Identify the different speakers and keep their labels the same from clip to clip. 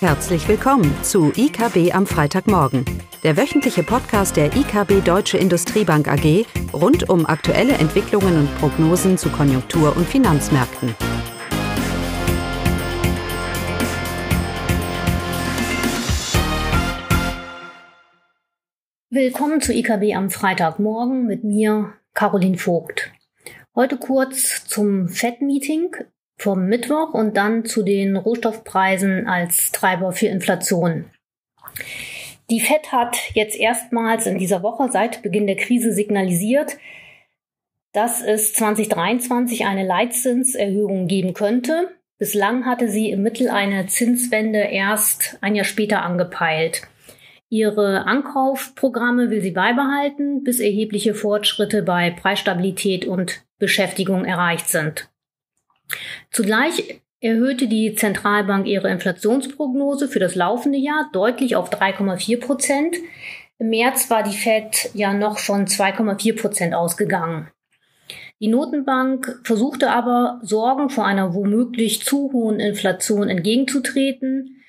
Speaker 1: Herzlich willkommen zu IKB am Freitagmorgen, der wöchentliche Podcast der IKB Deutsche Industriebank AG rund um aktuelle Entwicklungen und Prognosen zu Konjunktur- und Finanzmärkten.
Speaker 2: Willkommen zu IKB am Freitagmorgen mit mir, Caroline Vogt. Heute kurz zum FED-Meeting vom Mittwoch und dann zu den Rohstoffpreisen als Treiber für Inflation. Die Fed hat jetzt erstmals in dieser Woche seit Beginn der Krise signalisiert, dass es 2023 eine Leitzinserhöhung geben könnte. Bislang hatte sie im Mittel eine Zinswende erst ein Jahr später angepeilt. Ihre Ankaufprogramme will sie beibehalten, bis erhebliche Fortschritte bei Preisstabilität und Beschäftigung erreicht sind. Zugleich erhöhte die Zentralbank ihre Inflationsprognose für das laufende Jahr deutlich auf 3,4 Prozent. Im März war die Fed ja noch von 2,4 Prozent ausgegangen. Die Notenbank versuchte aber, Sorgen vor einer womöglich zu hohen Inflation entgegenzutreten.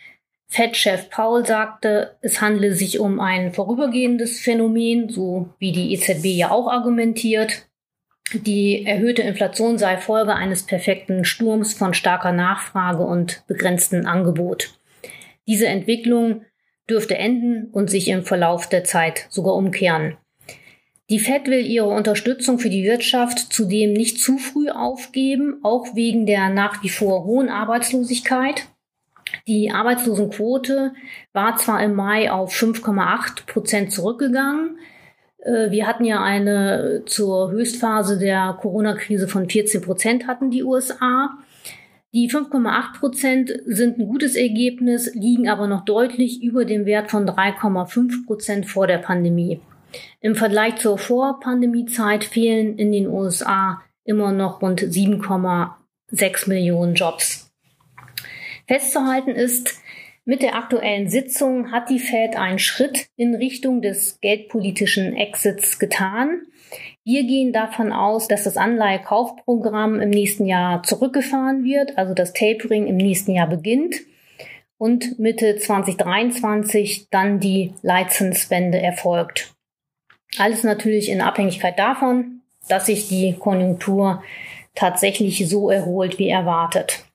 Speaker 2: Fed-Chef Paul sagte, es handle sich um ein vorübergehendes Phänomen, so wie die EZB ja auch argumentiert. Die erhöhte Inflation sei Folge eines perfekten Sturms von starker Nachfrage und begrenztem Angebot. Diese Entwicklung dürfte enden und sich im Verlauf der Zeit sogar umkehren. Die Fed will ihre Unterstützung für die Wirtschaft zudem nicht zu früh aufgeben, auch wegen der nach wie vor hohen Arbeitslosigkeit. Die Arbeitslosenquote war zwar im Mai auf 5,8 Prozent zurückgegangen, wir hatten ja eine zur Höchstphase der Corona-Krise von 14 Prozent hatten die USA. Die 5,8 Prozent sind ein gutes Ergebnis, liegen aber noch deutlich über dem Wert von 3,5 Prozent vor der Pandemie. Im Vergleich zur Vorpandemiezeit fehlen in den USA immer noch rund 7,6 Millionen Jobs. Festzuhalten ist, mit der aktuellen Sitzung hat die Fed einen Schritt in Richtung des geldpolitischen Exits getan. Wir gehen davon aus, dass das Anleihekaufprogramm im nächsten Jahr zurückgefahren wird, also das Tapering im nächsten Jahr beginnt und Mitte 2023 dann die Leitzinswende erfolgt. Alles natürlich in Abhängigkeit davon, dass sich die Konjunktur tatsächlich so erholt wie erwartet.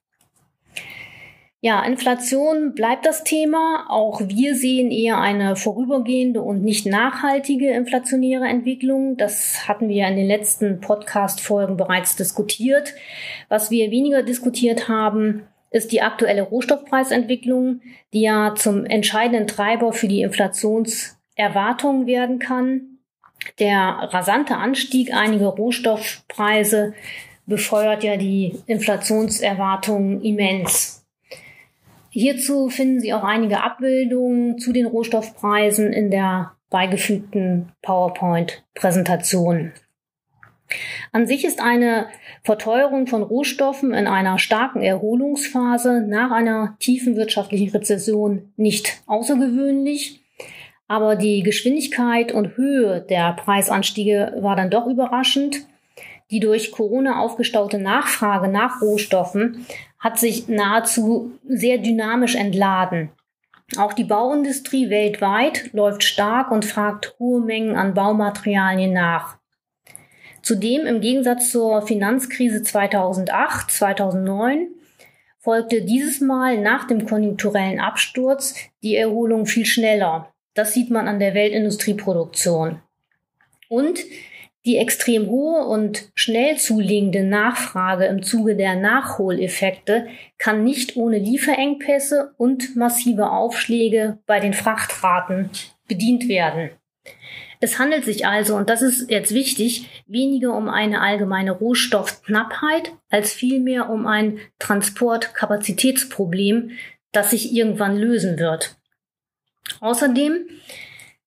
Speaker 2: Ja, Inflation bleibt das Thema. Auch wir sehen eher eine vorübergehende und nicht nachhaltige inflationäre Entwicklung. Das hatten wir in den letzten Podcast-Folgen bereits diskutiert. Was wir weniger diskutiert haben, ist die aktuelle Rohstoffpreisentwicklung, die ja zum entscheidenden Treiber für die Inflationserwartungen werden kann. Der rasante Anstieg einiger Rohstoffpreise befeuert ja die Inflationserwartungen immens. Hierzu finden Sie auch einige Abbildungen zu den Rohstoffpreisen in der beigefügten PowerPoint-Präsentation. An sich ist eine Verteuerung von Rohstoffen in einer starken Erholungsphase nach einer tiefen wirtschaftlichen Rezession nicht außergewöhnlich. Aber die Geschwindigkeit und Höhe der Preisanstiege war dann doch überraschend. Die durch Corona aufgestaute Nachfrage nach Rohstoffen hat sich nahezu sehr dynamisch entladen. Auch die Bauindustrie weltweit läuft stark und fragt hohe Mengen an Baumaterialien nach. Zudem im Gegensatz zur Finanzkrise 2008, 2009 folgte dieses Mal nach dem konjunkturellen Absturz die Erholung viel schneller. Das sieht man an der Weltindustrieproduktion. Und die extrem hohe und schnell zuliegende Nachfrage im Zuge der Nachholeffekte kann nicht ohne Lieferengpässe und massive Aufschläge bei den Frachtraten bedient werden. Es handelt sich also, und das ist jetzt wichtig, weniger um eine allgemeine Rohstoffknappheit als vielmehr um ein Transportkapazitätsproblem, das sich irgendwann lösen wird. Außerdem,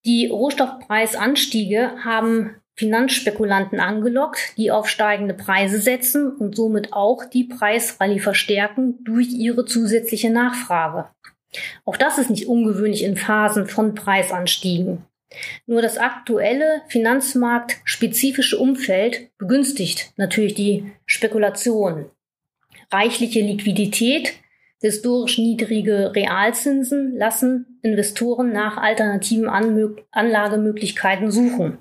Speaker 2: die Rohstoffpreisanstiege haben Finanzspekulanten angelockt, die auf steigende Preise setzen und somit auch die Preisrallye verstärken durch ihre zusätzliche Nachfrage. Auch das ist nicht ungewöhnlich in Phasen von Preisanstiegen. Nur das aktuelle finanzmarktspezifische Umfeld begünstigt natürlich die Spekulation. Reichliche Liquidität Historisch niedrige Realzinsen lassen Investoren nach alternativen Anlagemöglichkeiten suchen.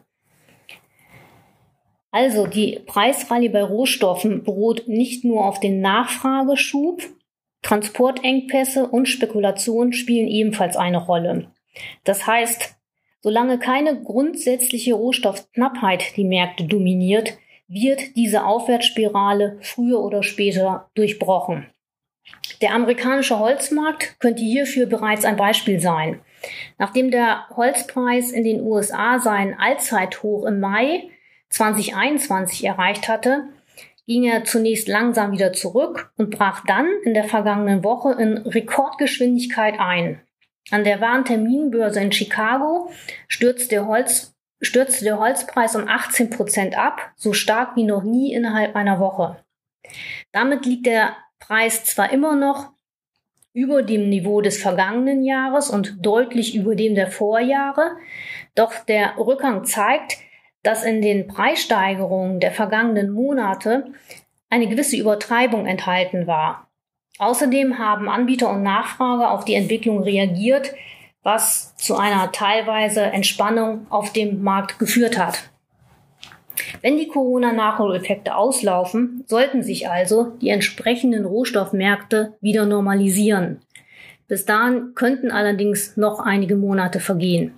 Speaker 2: Also die Preisrallye bei Rohstoffen beruht nicht nur auf den Nachfrageschub, Transportengpässe und Spekulation spielen ebenfalls eine Rolle. Das heißt, solange keine grundsätzliche Rohstoffknappheit die Märkte dominiert, wird diese Aufwärtsspirale früher oder später durchbrochen. Der amerikanische Holzmarkt könnte hierfür bereits ein Beispiel sein. Nachdem der Holzpreis in den USA seinen Allzeithoch im Mai 2021 erreicht hatte, ging er zunächst langsam wieder zurück und brach dann in der vergangenen Woche in Rekordgeschwindigkeit ein. An der Warenterminbörse in Chicago stürzte der, Holz, stürzte der Holzpreis um 18 Prozent ab, so stark wie noch nie innerhalb einer Woche. Damit liegt der Preis zwar immer noch über dem Niveau des vergangenen Jahres und deutlich über dem der Vorjahre, doch der Rückgang zeigt, dass in den Preissteigerungen der vergangenen Monate eine gewisse Übertreibung enthalten war. Außerdem haben Anbieter und Nachfrager auf die Entwicklung reagiert, was zu einer teilweise Entspannung auf dem Markt geführt hat. Wenn die Corona-Nachholeffekte auslaufen, sollten sich also die entsprechenden Rohstoffmärkte wieder normalisieren. Bis dahin könnten allerdings noch einige Monate vergehen.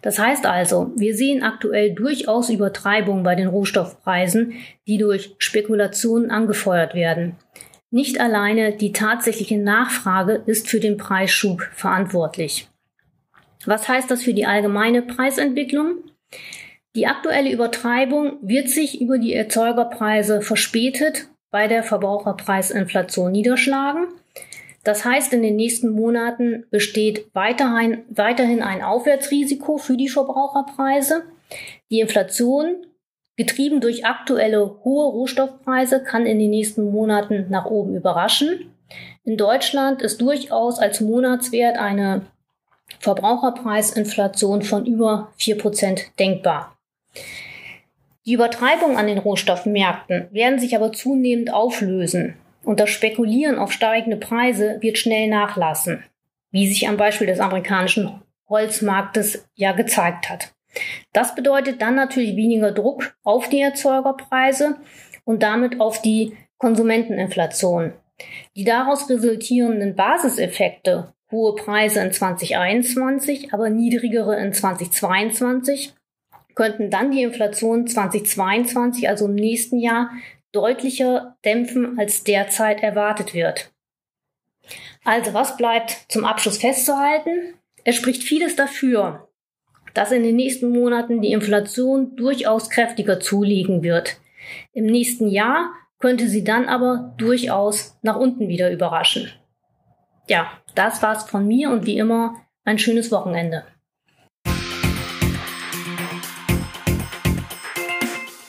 Speaker 2: Das heißt also, wir sehen aktuell durchaus Übertreibungen bei den Rohstoffpreisen, die durch Spekulationen angefeuert werden. Nicht alleine die tatsächliche Nachfrage ist für den Preisschub verantwortlich. Was heißt das für die allgemeine Preisentwicklung? Die aktuelle Übertreibung wird sich über die Erzeugerpreise verspätet bei der Verbraucherpreisinflation niederschlagen das heißt, in den nächsten Monaten besteht weiterhin, weiterhin ein Aufwärtsrisiko für die Verbraucherpreise. Die Inflation, getrieben durch aktuelle hohe Rohstoffpreise, kann in den nächsten Monaten nach oben überraschen. In Deutschland ist durchaus als Monatswert eine Verbraucherpreisinflation von über 4% denkbar. Die Übertreibungen an den Rohstoffmärkten werden sich aber zunehmend auflösen. Und das Spekulieren auf steigende Preise wird schnell nachlassen, wie sich am Beispiel des amerikanischen Holzmarktes ja gezeigt hat. Das bedeutet dann natürlich weniger Druck auf die Erzeugerpreise und damit auf die Konsumenteninflation. Die daraus resultierenden Basiseffekte, hohe Preise in 2021, aber niedrigere in 2022, könnten dann die Inflation 2022, also im nächsten Jahr, deutlicher dämpfen, als derzeit erwartet wird. Also was bleibt zum Abschluss festzuhalten? Es spricht vieles dafür, dass in den nächsten Monaten die Inflation durchaus kräftiger zulegen wird. Im nächsten Jahr könnte sie dann aber durchaus nach unten wieder überraschen. Ja, das war's von mir und wie immer ein schönes Wochenende.